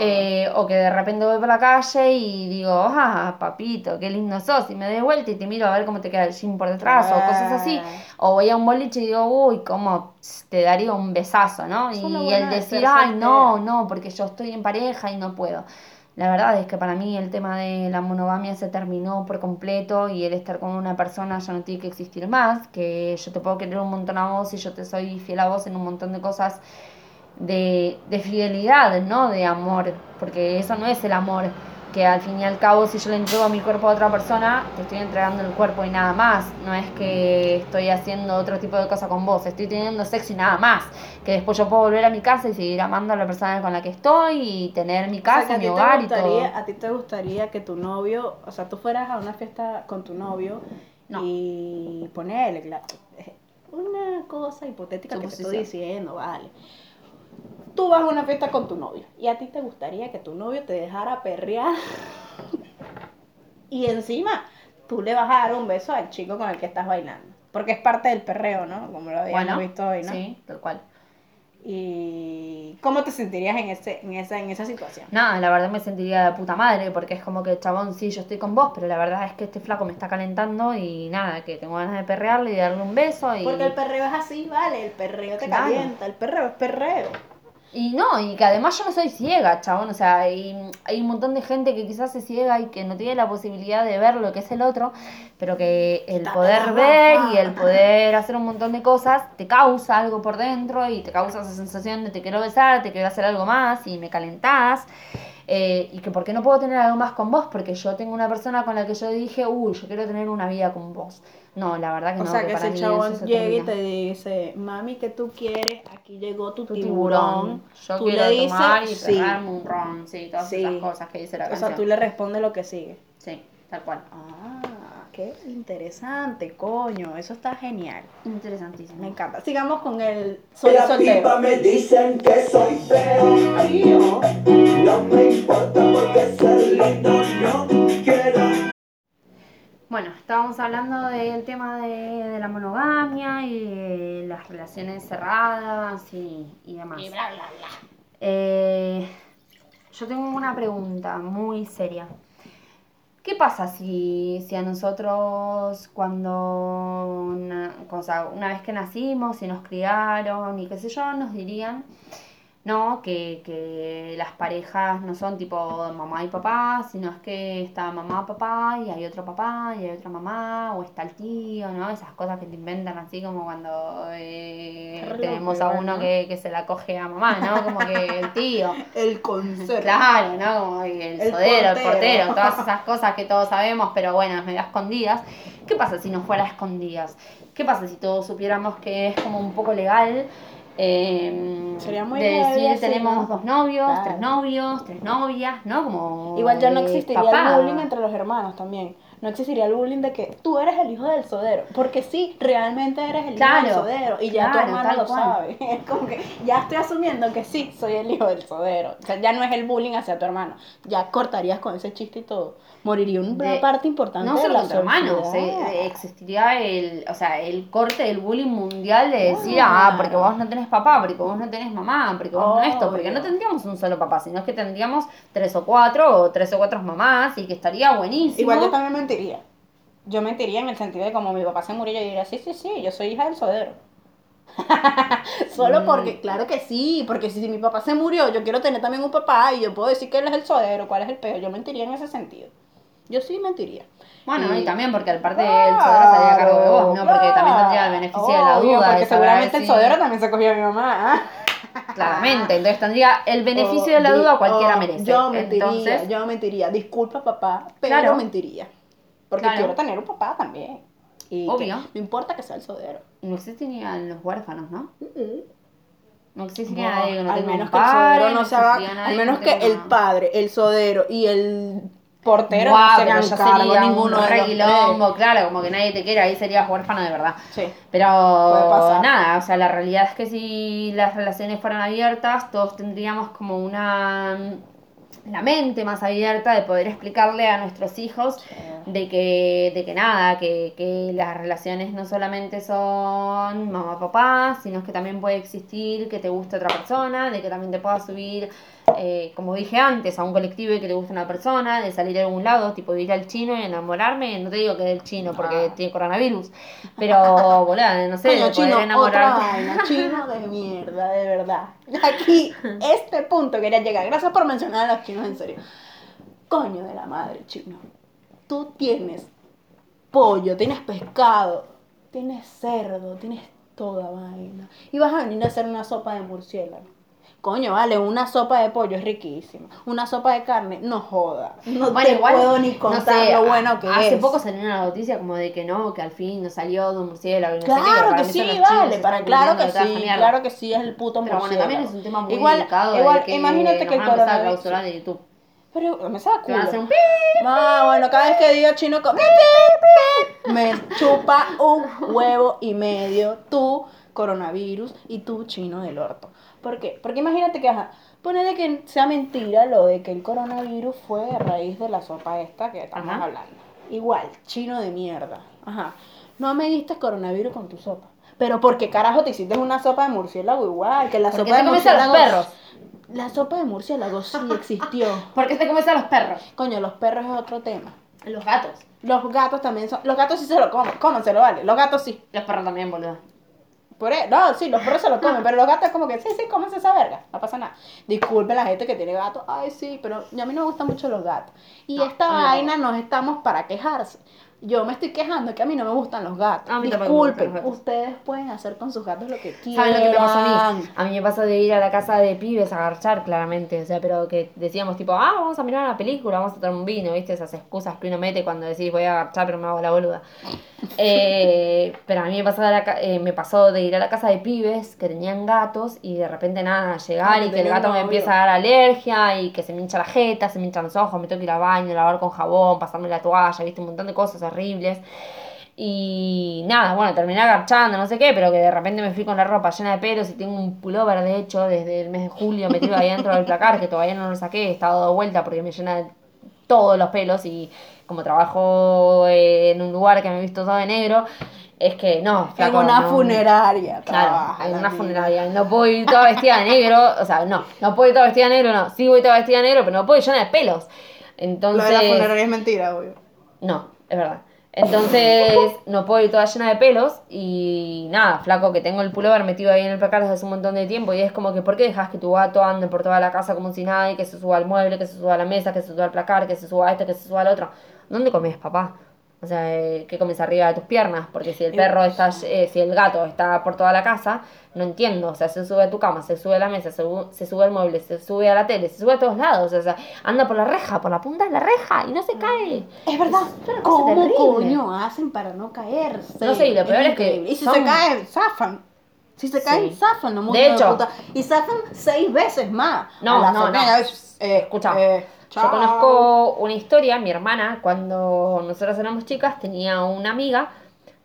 S1: Eh, o que de repente voy por la calle y digo, ah, papito, qué lindo sos. Y me doy vuelta y te miro a ver cómo te queda el jean por detrás o cosas así. O voy a un boliche y digo, uy, cómo te daría un besazo, ¿no? Y el
S2: de
S1: decir, ay, no,
S2: soltera".
S1: no, porque yo estoy en pareja y no puedo. La verdad es que para mí el tema de la monogamia se terminó por completo y el estar con una persona ya no tiene que existir más, que yo te puedo querer un montón a vos y yo te soy fiel a vos en un montón de cosas de, de fidelidad, ¿no? De amor, porque eso no es el amor, que al fin y al cabo si yo le entrego mi cuerpo a otra persona, te estoy entregando el cuerpo y nada más, no es que estoy haciendo otro tipo de cosa con vos, estoy teniendo sexo y nada más, que después yo puedo volver a mi casa y seguir amando a la persona con la que estoy y tener mi
S2: O sea,
S1: casa,
S2: que a
S1: mi hogar y todo.
S2: gustaría- A ti te gustaría que tu novio, o sea, tú fueras a una fiesta con tu novio
S1: No.
S2: y ponerle una cosa hipotética que te estoy
S1: Suposición.
S2: diciendo, vale. Tú vas a una fiesta con tu novio y a ti te gustaría que tu novio te dejara perrear y encima tú le vas a dar un beso al chico con el que estás bailando. Porque es parte del perreo, ¿no? Como lo habíamos
S1: Bueno,
S2: visto hoy, ¿no?
S1: sí, tal cual.
S2: ¿Y cómo te sentirías en, ese, en, esa, en esa situación?
S1: Nada, la verdad me sentiría de puta madre porque es como que, chabón, sí, yo estoy con vos, pero la verdad es que este flaco me está calentando y nada, que tengo ganas de perrearle y darle un beso y...
S2: Porque el perreo es así, vale, el perreo te
S1: Claro.
S2: calienta, el perreo es perreo.
S1: Y no, y que además yo no soy ciega, chabón, o sea, hay, hay un montón de gente que quizás es ciega y que no tiene la posibilidad de ver lo que es el otro, pero que el poder ver y el poder hacer un montón de cosas te causa algo por dentro y te causa esa sensación de te quiero besar, te quiero hacer algo más y me calentás. eh, y que por qué no puedo tener algo más con vos, porque yo tengo una persona con la que yo dije, uy, yo quiero tener una vida con vos. No, la verdad que
S2: O
S1: no.
S2: sea, que ese chabón
S1: eso se
S2: llega y te dice, mami, ¿qué tú quieres? Aquí llegó tu,
S1: Tu
S2: tiburón.
S1: Yo
S2: Tú
S1: quiero
S2: le dices,
S1: tomar y
S2: sí.
S1: pegarme un ron, sí, todas
S2: Sí.
S1: esas cosas que dice la
S2: O sea,
S1: canción.
S2: tú le respondes lo que sigue.
S1: Sí, tal cual.
S2: Ah, qué interesante, coño. Eso está genial.
S1: Interesantísimo.
S2: Me encanta. Sigamos con el soy
S3: Las
S2: soltero.
S3: pipas me dicen que soy feo, tío. No me importa porque ser lindo no quiero.
S1: Bueno, estábamos hablando del tema de, de la monogamia y de las relaciones cerradas y, y demás.
S2: Y bla, bla, bla.
S1: Eh, yo tengo una pregunta muy seria. ¿Qué pasa si, si a nosotros cuando, una, o sea, una vez que nacimos y nos criaron y qué sé yo, nos dirían, no, que, que las parejas no son tipo mamá y papá, sino es que está mamá, papá y hay otro papá y hay otra mamá o está el tío, ¿no? Esas cosas que te inventan así como cuando eh, tenemos a uno
S2: ¿no?
S1: que, que se la coge a mamá, ¿no? Como que el tío.
S2: El conserje.
S1: Claro, ¿no? Como el,
S2: El
S1: sodero, el
S2: portero.
S1: portero, todas esas cosas que todos sabemos, pero bueno, es medio escondidas. ¿Qué pasa si no fuera escondidas? ¿Qué pasa si todos supiéramos que es como un poco legal? Eh,
S2: Sería muy
S1: de decir
S2: así,
S1: tenemos
S2: ¿no?
S1: dos novios,
S2: Claro.
S1: tres novios, tres novias, ¿no? Como
S2: Igual ya no existiría el bullying entre los hermanos también. No existiría el bullying de que tú eres el hijo del sodero. Porque sí, realmente eres el hijo
S1: Claro,
S2: del sodero. Y ya tu
S1: claro,
S2: hermano
S1: tal
S2: lo
S1: cual.
S2: sabe. Es como que ya estoy asumiendo que sí, soy el hijo del sodero. O sea, ya no es el bullying hacia tu hermano. Ya cortarías con ese chiste y todo. Moriría una
S1: De-
S2: parte importante
S1: No
S2: de
S1: solo
S2: la
S1: con tu hermano, se- existiría el, o sea, el corte del bullying mundial de decir, ah, porque vos no tenés papá, porque vos no tenés mamá, porque vos no esto, porque no tendríamos un solo papá, sino que tendríamos tres o cuatro, o tres o cuatro mamás, y que estaría buenísimo.
S2: Igual yo también mentiría. Yo mentiría en el sentido de como mi papá se murió, yo diría, sí, sí, sí, yo soy hija del sodero. Solo
S1: Mm.
S2: porque, claro que sí, porque si, mi papá se murió, yo quiero tener también un papá y yo puedo decir que él es el sodero, ¿cuál es el peor? Yo mentiría en ese sentido. Yo sí mentiría.
S1: Bueno, y
S2: Y-
S1: también porque aparte el sodero estaría a cargo de vos, ¿no? Porque también tendría el beneficio de la duda.
S2: Porque seguramente el sodero también se cogió a mi mamá. ¿ah?
S1: Claramente, entonces tendría el beneficio de la duda cualquiera merece.
S2: Yo mentiría,
S1: Entonces,
S2: yo mentiría. Disculpa, papá, pero
S1: Claro.
S2: mentiría. Porque
S1: Claro.
S2: quiero tener un papá también. Y que
S1: Obvio.
S2: no importa que sea el sodero.
S1: No existían los huérfanos, ¿no? No existía
S2: No,
S1: nadie que no
S2: al menos que el
S1: padre,
S2: sodero no se haga, al menos que el padre, el sodero y el portero no se hagan cargo ninguno
S1: un
S2: de
S1: re
S2: los
S1: quilombo, claro, como que nadie te quiere, ahí serías huérfano de verdad.
S2: tres. Sí.
S1: Pero nada, o sea, la realidad es que si las relaciones fueran abiertas, todos tendríamos como una la mente más abierta de poder explicarle a nuestros hijos de que, de que nada, que, que las relaciones no solamente son mamá papá, sino que también puede existir que te guste otra persona, de que también te puedas subir, eh, como dije antes, a un colectivo que te guste una persona, de salir a algún lado, tipo de ir al chino y enamorarme, no te digo que del chino porque
S2: Ah.
S1: tiene coronavirus, pero boludo, no sé, de
S2: chino,
S1: poder enamorarte.
S2: vaina, chino de mierda, de verdad. Aquí, este punto quería llegar. Gracias por mencionar a los chinos en serio. Coño de la madre, chino. Tú tienes pollo, tienes pescado, tienes cerdo, tienes toda vaina. Y vas a venir a hacer una sopa de murciélago. Coño, vale, una sopa de pollo es riquísima. Una sopa de carne, no joda. No
S1: Bueno,
S2: te
S1: igual,
S2: puedo ni
S1: no
S2: contar
S1: sé,
S2: lo bueno que
S1: hace
S2: es.
S1: poco salió una noticia como de que no, que al fin no salió de un murciélago no pero
S2: Claro que sí, vale, para, claro que sí, claro que sí es el puto
S1: Pero bueno,
S2: murciélago.
S1: también es un tema muy
S2: igual,
S1: delicado
S2: igual,
S1: que
S2: imagínate que el coronavirus...
S1: de YouTube.
S2: Pero me saca culo.
S1: un pi.
S2: Ah, bueno, cada vez que digo chino con... me chupa un huevo y medio tú, coronavirus, y tú, chino del orto. ¿Por qué? Porque imagínate que, ajá, ponele que sea mentira lo de que el coronavirus fue a raíz de la sopa esta que estamos
S1: Ajá.
S2: hablando. Igual, chino de mierda. Ajá. No me diste coronavirus con tu sopa. Pero ¿por qué carajo te hiciste una sopa de murciélago igual? Que la
S1: ¿Por qué
S2: sopa
S1: te
S2: de
S1: a los
S2: murciélago...
S1: perros?
S2: La sopa de murciélago sí existió.
S1: ¿Por qué te comes a los perros?
S2: Coño, los perros es otro tema.
S1: Los gatos.
S2: Los gatos también son. Los gatos sí se lo comen. Cómanselo, vale. Los gatos sí.
S1: Los perros también, boludo.
S2: Por e- No, sí, los perros se lo comen. pero los gatos es como que sí, sí, cómense esa verga. No pasa nada. Disculpe la gente que tiene gatos. Ay, sí, pero a mí no me gustan mucho los gatos. Y
S1: No,
S2: esta
S1: no.
S2: vaina no estamos para quejarse. Yo me estoy quejando que a mí no me gustan los gatos.
S1: A mí
S2: Disculpen,
S1: los gatos.
S2: ustedes pueden hacer con sus gatos lo que quieran.
S1: ¿Saben lo que me pasó a mí? A mí me pasó de ir a la casa de pibes a garchar, claramente. O sea, pero que decíamos tipo, ah, vamos a mirar una película, vamos a tomar un vino, ¿viste? Esas excusas que uno mete cuando decís voy a garchar, pero me hago la boluda. Eh, pero a mí me pasó, de la eh, me pasó de ir a la casa de pibes que tenían gatos y de repente nada, llegar y que el gato me empieza a dar alergia y que se me hincha la jeta, se me hinchan los ojos, me tengo que ir al baño, lavar con jabón, pasarme la toalla, ¿viste? Un montón de cosas horribles. Y nada, bueno, terminé agarchando, no sé qué, pero que de repente me fui con la ropa llena de pelos y tengo un pullover, de hecho, desde el mes de julio metido ahí dentro del placar, que todavía no lo saqué, he estado dado vuelta porque me llena de todos los pelos y como trabajo eh, en un lugar que me he visto todo de negro, es que no,
S2: En
S1: flaco,
S2: una
S1: no.
S2: funeraria.
S1: Claro, en una funeraria. No puedo ir toda vestida de negro, o sea, no, no puedo ir toda vestida de negro, no. Sí voy toda vestida de negro, pero no puedo ir llena de pelos.
S2: Lo
S1: Entonces...
S2: de la funeraria es mentira, obvio.
S1: No, es verdad. Entonces no puedo ir toda llena de pelos y nada, flaco, que tengo el pullover metido ahí en el placar desde hace un montón de tiempo y es como que ¿por qué dejas que tu gato ande por toda la casa como si nada y que se suba al mueble, que se suba a la mesa, que se suba al placar, que se suba a esto, que se suba al otro? ¿Dónde comes, papá? O sea, eh, ¿qué comes arriba de tus piernas? Porque si el perro está, eh, si el gato está por toda la casa, no entiendo. O sea, se sube a tu cama, se sube a la mesa, se, su- se sube al mueble, se sube a la tele, se sube a todos lados. O sea, anda por la reja, por la punta de la reja y no se cae.
S2: Es verdad.
S1: Es
S2: ¿Cómo coño hacen para no caerse?
S1: No sé, y lo peor es que.
S2: Y si
S1: son-
S2: se caen, zafan. Si se caen,
S1: Sí.
S2: zafan, no
S1: De hecho-
S2: puta. Y zafan seis veces más.
S1: No,
S2: A la
S1: no,
S2: semana,
S1: no.
S2: eh,
S1: Escucha,
S2: eh,
S1: Yo conozco una historia, mi hermana, cuando nosotros éramos chicas, tenía una amiga,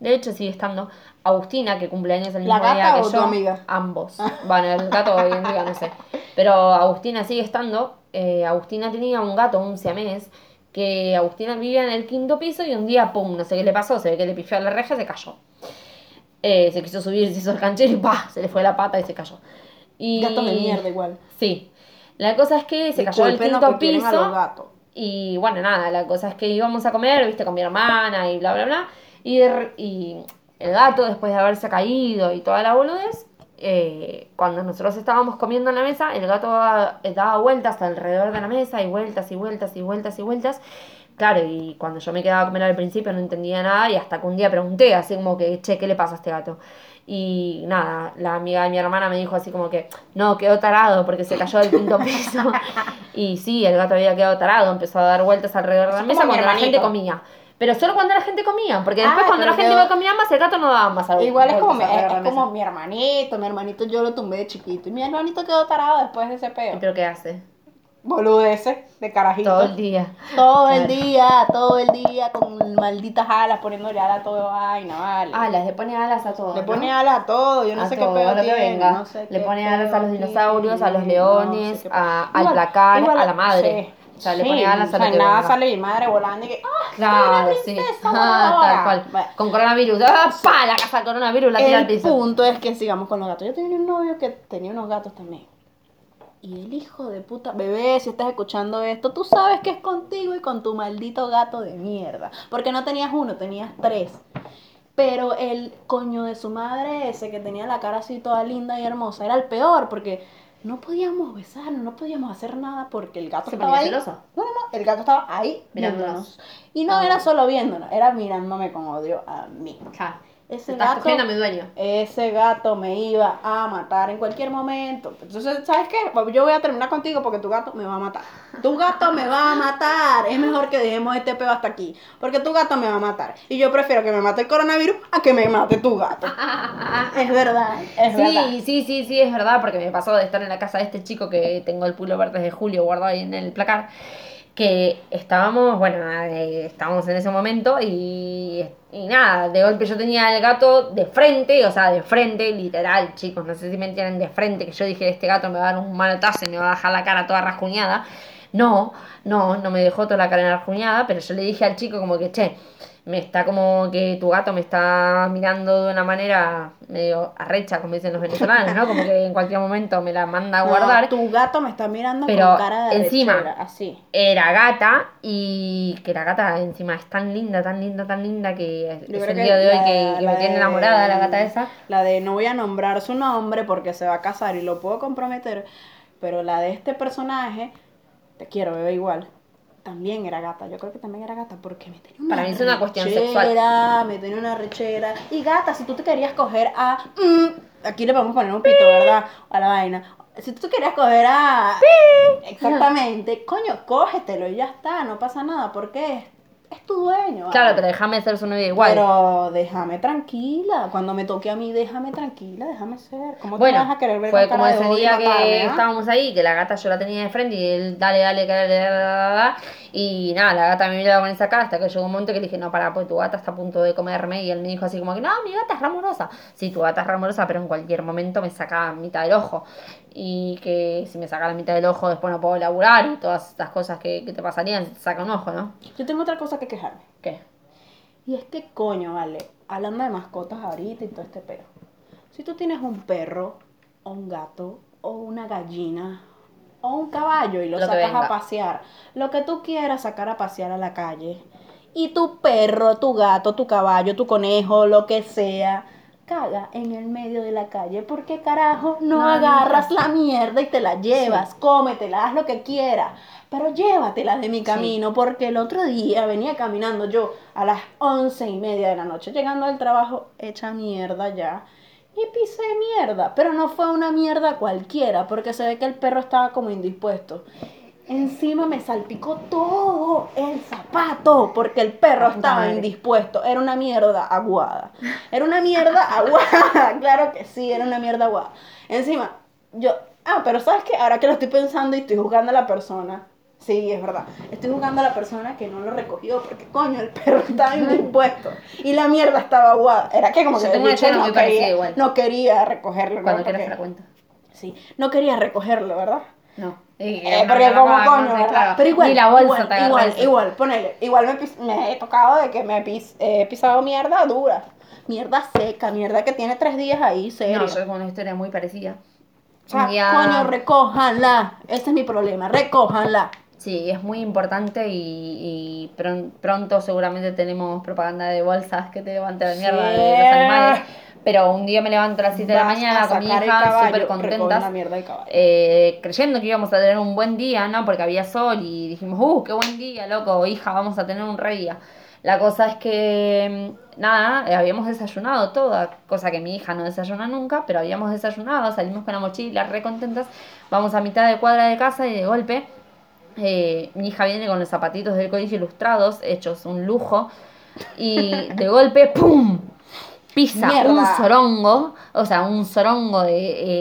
S1: de hecho sigue estando, Agustina, que cumpleaños el
S2: ¿La
S1: mismo día
S2: gata
S1: que
S2: o tu
S1: yo.
S2: amiga?
S1: Ambos. Bueno, el gato hoy en día no sé. Pero Agustina sigue estando. eh, Agustina tenía un gato, un siamés, que Agustina vivía en el quinto piso y un día, pum, no sé qué le pasó, se ve que le pifió a la reja y se cayó. Eh, se quiso subir, se hizo el canchero y ¡pah! se le fue la pata y se cayó. Y...
S2: Gatos de mierda igual.
S1: Sí. La cosa es que se cayó del quinto piso. Y bueno, nada, la cosa es que íbamos a comer, viste, con mi hermana y bla, bla, bla. Y, y el gato, después de haberse caído y toda la boludez, eh, cuando nosotros estábamos comiendo en la mesa, el gato daba, eh, daba vueltas alrededor de la mesa y vueltas y vueltas y vueltas y vueltas. Claro, y cuando yo me quedaba a comer al principio no entendía nada y hasta que un día pregunté, así como que, che, ¿qué le pasa a este gato? Y nada, la amiga de mi hermana me dijo así como que, no, quedó tarado porque se cayó del quinto piso. y sí, el gato había quedado tarado, empezó a dar vueltas alrededor de la mesa cuando la gente comía. Pero solo cuando la gente comía, porque después
S2: Ah,
S1: cuando la gente no comía más, el gato no daba más.
S2: Igual es como, mi, es como mi hermanito, mi hermanito yo lo tumbé de chiquito y mi hermanito quedó tarado después de ese peo.
S1: ¿Pero qué hace?
S2: Boludeces de carajito.
S1: Todo el día.
S2: Todo el día, todo el día con malditas alas, poniéndole alas a todo vaina, vale.
S1: Alas, le pone alas a todo.
S2: Le
S1: ¿no?
S2: pone alas a todo, yo no
S1: A
S2: sé
S1: todo,
S2: qué pedo tiene,
S1: venga.
S2: no sé
S1: Le pone alas a los dinosaurios, a los leones,
S2: no sé
S1: a- al
S2: Igual-
S1: placar,
S2: igual-
S1: a la madre.
S2: sí,
S1: O sea, le
S2: sí,
S1: pone alas a
S2: o
S1: lo
S2: sea, nada
S1: venga.
S2: sale mi madre volando y que, ¡ah!
S1: Claro, sí. Ah, tal cual.
S2: Bueno.
S1: Con coronavirus. ¡Ah, pa! La casa del coronavirus la tira al
S2: El
S1: piso.
S2: punto es que sigamos con los gatos. Yo tenía un novio que tenía unos gatos también. Y el hijo de puta, bebé, si estás escuchando esto, tú sabes que es contigo y con tu maldito gato de mierda. Porque no tenías uno, tenías tres. Pero el coño de su madre ese que tenía la cara así toda linda y hermosa era el peor porque no podíamos besarnos, no podíamos hacer nada porque el gato
S1: ¿Se
S2: estaba
S1: ponía
S2: ahí.
S1: celoso?
S2: No, no, no, el gato estaba ahí
S1: Mirándonos.
S2: viéndonos. Y no
S1: Ah.
S2: era solo viéndonos, era mirándome con odio a mí.
S1: Ja.
S2: Ese
S1: Estás
S2: gato,
S1: cogiendo a mi dueño.
S2: ese gato me iba a matar en cualquier momento. Entonces, ¿sabes qué? Yo voy a terminar contigo porque tu gato me va a matar. Tu gato me va a matar. Es mejor que dejemos este peo hasta aquí. Porque tu gato me va a matar. Y yo prefiero que me mate el coronavirus a que me mate tu gato. Es verdad, es verdad.
S1: Sí, sí, sí, sí, es verdad, porque me pasó de estar en la casa de este chico que tengo el pulo verde de julio guardado ahí en el placar, que estábamos, bueno, eh, estábamos en ese momento y, y nada, de golpe yo tenía el gato de frente, o sea, de frente, literal, chicos, no sé si me entienden, de frente, que yo dije, este gato me va a dar un manotazo y me va a dejar la cara toda rasguñada. No, no, no me dejó toda la cara rasguñada, pero yo le dije al chico como que, che, me está como que tu gato me está mirando de una manera medio arrecha, como dicen los venezolanos, ¿no? Como que en cualquier momento me la manda a
S2: No,
S1: guardar.
S2: tu gato me está mirando
S1: Pero
S2: con cara de
S1: encima-
S2: arrechera, así.
S1: Era gata y que la gata encima es tan linda, tan linda, tan linda que es el día de hoy que, me tiene
S2: de-
S1: enamorada la gata esa.
S2: La de no voy a nombrar su nombre porque se va a casar y lo puedo comprometer, pero la de este personaje, te quiero, bebé, igual. También era gata, yo creo que también era gata porque me tenía una
S1: Para mí es una cuestión
S2: rechera, Me tenía una rechera. Y gata, si tú te querías coger a. mm, aquí le vamos a poner un pito, ¿verdad? A la vaina. Si tú te querías coger a. Exactamente. Coño, cógetelo y ya está, no pasa nada. porque es, tu dueño.
S1: Claro, pero déjame ser su novia igual.
S2: Pero déjame tranquila. Cuando me toque a mí, déjame tranquila, déjame ser. ¿Cómo te
S1: Bueno,
S2: vas a querer ver
S1: fue como ese día que
S2: ah?
S1: estábamos ahí, que la gata yo la tenía de frente y él, dale, dale, dale, dale, dale, y nada, la gata me miraba con esa cara hasta que llegó un momento que le dije, no, para, pues tu gata está a punto de comerme, y él me dijo así como que, no, mi gata es ramorosa. Sí, tu gata es ramorosa, pero en cualquier momento me saca mitad del ojo, y que si me saca la mitad del ojo después no puedo laburar, y todas estas cosas que, que te pasarían si te saca un ojo, ¿no?
S2: Yo tengo otra cosa que quejarme.
S1: ¿Qué?
S2: Y es que, coño, vale, hablando de mascotas ahorita y todo este pedo. Si tú tienes un perro, o un gato, o una gallina, o un caballo y lo, sacas a pasear, lo que tú quieras sacar a pasear a la calle, y tu perro, tu gato, tu caballo, tu conejo, lo que sea, caga en el medio de la calle, porque carajo no,
S1: No,
S2: agarras la mierda y te la llevas, cómetela, haz lo que quieras, pero llévatela de mi
S1: Sí.
S2: camino, porque el otro día venía caminando yo a las once y media de la noche, llegando al trabajo hecha mierda ya, y pisé mierda, pero no fue una mierda cualquiera, porque se ve que el perro estaba como indispuesto. Encima me salpicó todo el zapato, porque el perro estaba
S1: madre.
S2: indispuesto. Era una mierda aguada. Era una mierda aguada, claro que sí, era una mierda aguada. Encima, yo, ah, pero ¿sabes qué? Ahora que lo estoy pensando y estoy juzgando a la persona, sí, es verdad, estoy juzgando a la persona que no lo recogió, porque coño, el perro estaba indispuesto y la mierda estaba aguada. Era que como
S1: Yo
S2: que
S1: tengo
S2: el no quería,
S1: igual.
S2: no quería recogerlo.
S1: Cuando te la cuento.
S2: Sí, no quería recogerlo, ¿verdad?
S1: No.
S2: Eh, porque como coño, ¿verdad? Pero igual,
S1: Ni la bolsa
S2: igual,
S1: te
S2: igual, igual, ponele, igual me, me he tocado de que me he pis- he pisado mierda dura, mierda seca, mierda que tiene tres días ahí, serio.
S1: No, yo tengo una historia muy parecida.
S2: o sea,
S1: día-
S2: coño, recójanla, ese es mi problema, recójanla.
S1: Sí, es muy importante y, y pron- pronto seguramente tenemos propaganda de bolsas que te levanten la mierda de los animales. Pero un día me levanto a las 7 de la mañana con mi hija, súper contentas, eh, creyendo que íbamos a tener un buen día, ¿no? Porque había sol y dijimos, ¡uh, qué buen día, loco! Hija, vamos a tener un re día. La cosa es que, mm, nada, eh, habíamos desayunado toda, cosa que mi hija no desayuna nunca, pero habíamos desayunado, salimos con la mochila, re contentas, vamos a mitad de cuadra de casa y de golpe Eh, mi hija viene con los zapatitos del colegio ilustrados, hechos un lujo. Y de golpe, ¡pum! Pisa
S2: Mierda.
S1: un sorongo. O sea, un sorongo de.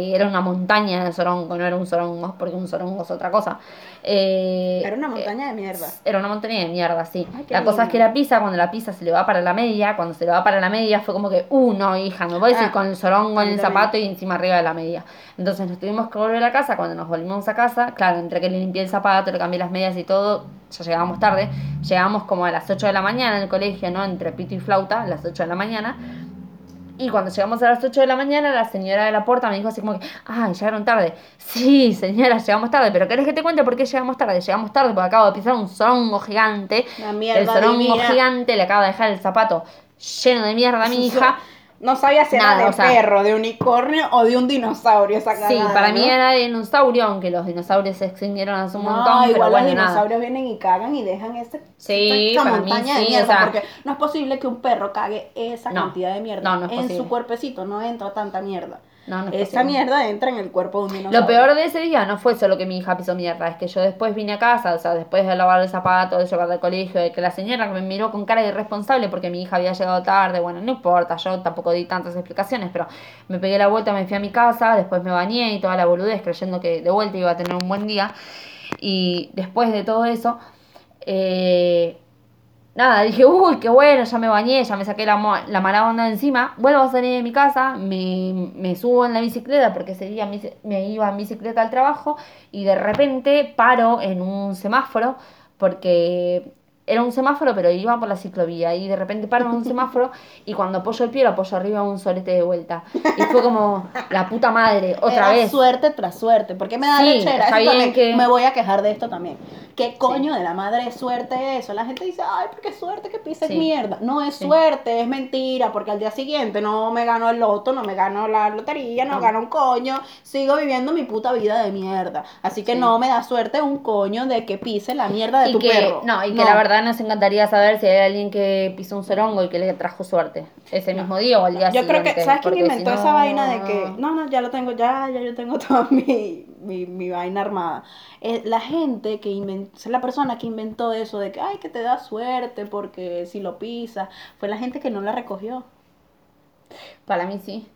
S1: eh, era una montaña de sorongo, no era un sorongo, porque un sorongo es otra cosa. Eh,
S2: Era una montaña de mierda.
S1: era una montaña de mierda, sí.
S2: Ay,
S1: la cosa es que la pisa, cuando la pisa se le va para la media, cuando se le va para la media fue como que, uh, no, hija, no voy a decir
S2: Ah,
S1: con el sorongo en el zapato y encima arriba de la media. Entonces nos tuvimos que volver a casa, cuando nos volvimos a casa, claro, entre que le limpié el zapato, le cambié las medias y todo, ya llegábamos tarde, llegamos como a las 8 de la mañana en el colegio, ¿no? Entre pito y flauta, a las 8 de la mañana. Y cuando llegamos a las 8 de la mañana, la señora de la puerta me dijo así como que, ay, llegaron tarde. Sí, señora, llegamos tarde, pero ¿querés que te cuente por qué llegamos tarde? Llegamos tarde porque acabo de pisar un sorongo gigante.
S2: La mierda
S1: el
S2: divina.
S1: gigante le acaba de dejar el zapato lleno de mierda a mi hija.
S2: No sabía si era
S1: Nada,
S2: de
S1: o sea-
S2: perro, de unicornio o de un dinosaurio esa
S1: Sí,
S2: cagada,
S1: para mí era de dinosaurio, aunque los dinosaurios se extinguieron hace un
S2: No,
S1: montón, pero
S2: igual
S1: bueno,
S2: los
S1: nada.
S2: dinosaurios vienen y cagan y dejan ese,
S1: Sí,
S2: esa
S1: para mí
S2: montaña de
S1: sí,
S2: mierda,
S1: o sea-
S2: porque no es posible que un perro cague esa
S1: No,
S2: cantidad de mierda. en
S1: posible.
S2: su cuerpecito no entra tanta mierda.
S1: No, no es
S2: esa mierda entra en el cuerpo de un dinosaurio.
S1: Lo peor de ese día no fue solo que mi hija pisó mierda, es que yo después vine a casa, o sea, después de lavar el zapato, de llevar al colegio, de que la señora me miró con cara de irresponsable porque mi hija había llegado tarde, bueno, no importa, yo tampoco di tantas explicaciones, pero me pegué la vuelta, me fui a mi casa, después me bañé y toda la boludez creyendo que de vuelta iba a tener un buen día. Y después de todo eso, eh, nada, dije, uy, qué bueno, ya me bañé, ya me saqué la, la mala onda de encima. Vuelvo a salir de mi casa, me, me subo en la bicicleta porque ese día me iba en bicicleta al trabajo y de repente paro en un semáforo porque era un semáforo pero iba por la ciclovía y de repente paro en un semáforo y cuando apoyo el pie lo apoyo arriba un solete de vuelta. Y fue como, la puta madre, otra
S2: Era
S1: vez.
S2: suerte tras suerte. Porque me da
S1: Sí,
S2: lechera. Eso también,
S1: que-
S2: Me voy a quejar de esto también. ¿Qué coño de la madre es suerte eso? La gente dice, ay, porque suerte que pises
S1: Sí.
S2: mierda. No es
S1: Sí.
S2: suerte, es mentira. Porque al día siguiente no me gano el loto, no me gano la lotería, no,
S1: No.
S2: gano un coño. Sigo viviendo mi puta vida de mierda. Así que
S1: Sí.
S2: no me da suerte un coño de que pise la mierda de
S1: y
S2: tu
S1: que,
S2: perro.
S1: No, y que la verdad nos encantaría saber si hay alguien que pisó un sorongo y que le trajo suerte. Ese mismo día o al día
S2: Yo creo
S1: siguiente.
S2: que, ¿sabes quién inventó
S1: si
S2: esa
S1: no-
S2: vaina de que, no, no, ya lo tengo, ya, ya yo tengo toda mi, mi, mi vaina armada? Eh, la gente que inventó, la persona que inventó eso de que, ay, que te da suerte porque si lo pisas, fue la gente que no la recogió.
S1: Para mí sí.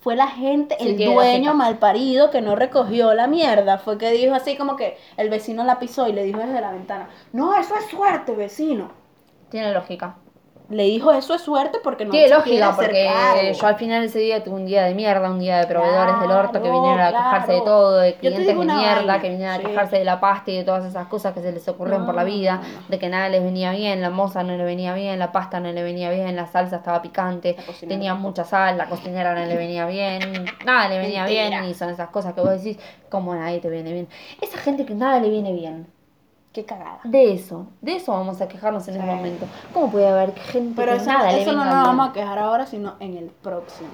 S2: Fue la gente,
S1: Sí,
S2: el dueño malparido que no recogió la mierda. Fue que dijo así como que el vecino la pisó y le dijo desde la ventana, no, eso es suerte, vecino.
S1: Tiene lógica.
S2: Le dijo eso es suerte porque no
S1: Tiene
S2: se quiere
S1: lógica, porque
S2: cargo".
S1: yo al final de ese día tuve un día de mierda, un día de proveedores del orto que
S2: Claro,
S1: vinieron a quejarse de
S2: claro.
S1: todo, de clientes de mierda
S2: vaina,
S1: que vinieron a
S2: sí.
S1: quejarse de la pasta y de todas esas cosas que se les ocurren por la
S2: No,
S1: vida,
S2: no, no.
S1: de que nada les venía bien, la moza no le venía bien, la pasta no le venía bien, la salsa estaba picante, tenía mucha sal, la cocinera no le venía bien, nada le venía
S2: Mentira.
S1: bien y son esas cosas que vos decís, como nadie te viene bien. Esa gente que nada le viene bien.
S2: Qué cagada.
S1: De eso, de eso vamos a quejarnos en
S2: Sí.
S1: momento. ¿Cómo puede haber gente
S2: Pero
S1: que
S2: eso,
S1: nada le
S2: eso no nos vamos a quejar ahora, sino en el próximo.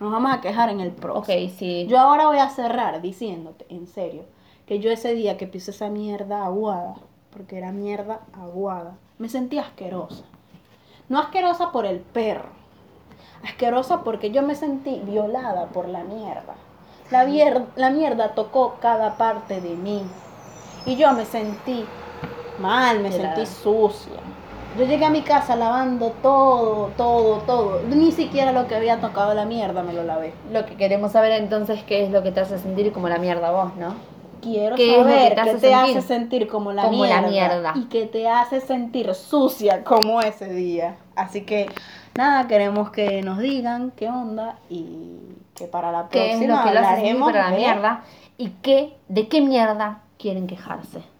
S2: Nos vamos a quejar en el próximo.
S1: Ok, sí.
S2: Yo ahora voy a cerrar diciéndote, en serio, que yo ese día que pisé esa mierda aguada, porque era mierda aguada, me sentí asquerosa. No asquerosa por el perro, asquerosa porque yo me sentí violada por la mierda. La mierda tocó cada parte de mí. Y yo me sentí mal, me
S1: Violada.
S2: sentí sucia. Yo llegué a mi casa lavando todo, todo, todo. Ni siquiera lo que había tocado la mierda me lo lavé.
S1: Lo que queremos saber entonces qué es lo que te hace sentir como la mierda vos, ¿no?
S2: Quiero
S1: ¿Qué es lo que
S2: saber
S1: te
S2: qué
S1: hace
S2: te
S1: sentir?
S2: hace sentir como la,
S1: Como la
S2: mierda,
S1: mierda.
S2: y que te hace sentir sucia como ese día. Así que nada, queremos que nos digan qué onda y que para la
S1: ¿Qué es
S2: próxima
S1: lo que lo hace para la mierda? ¿Y qué, de qué mierda quieren quejarse?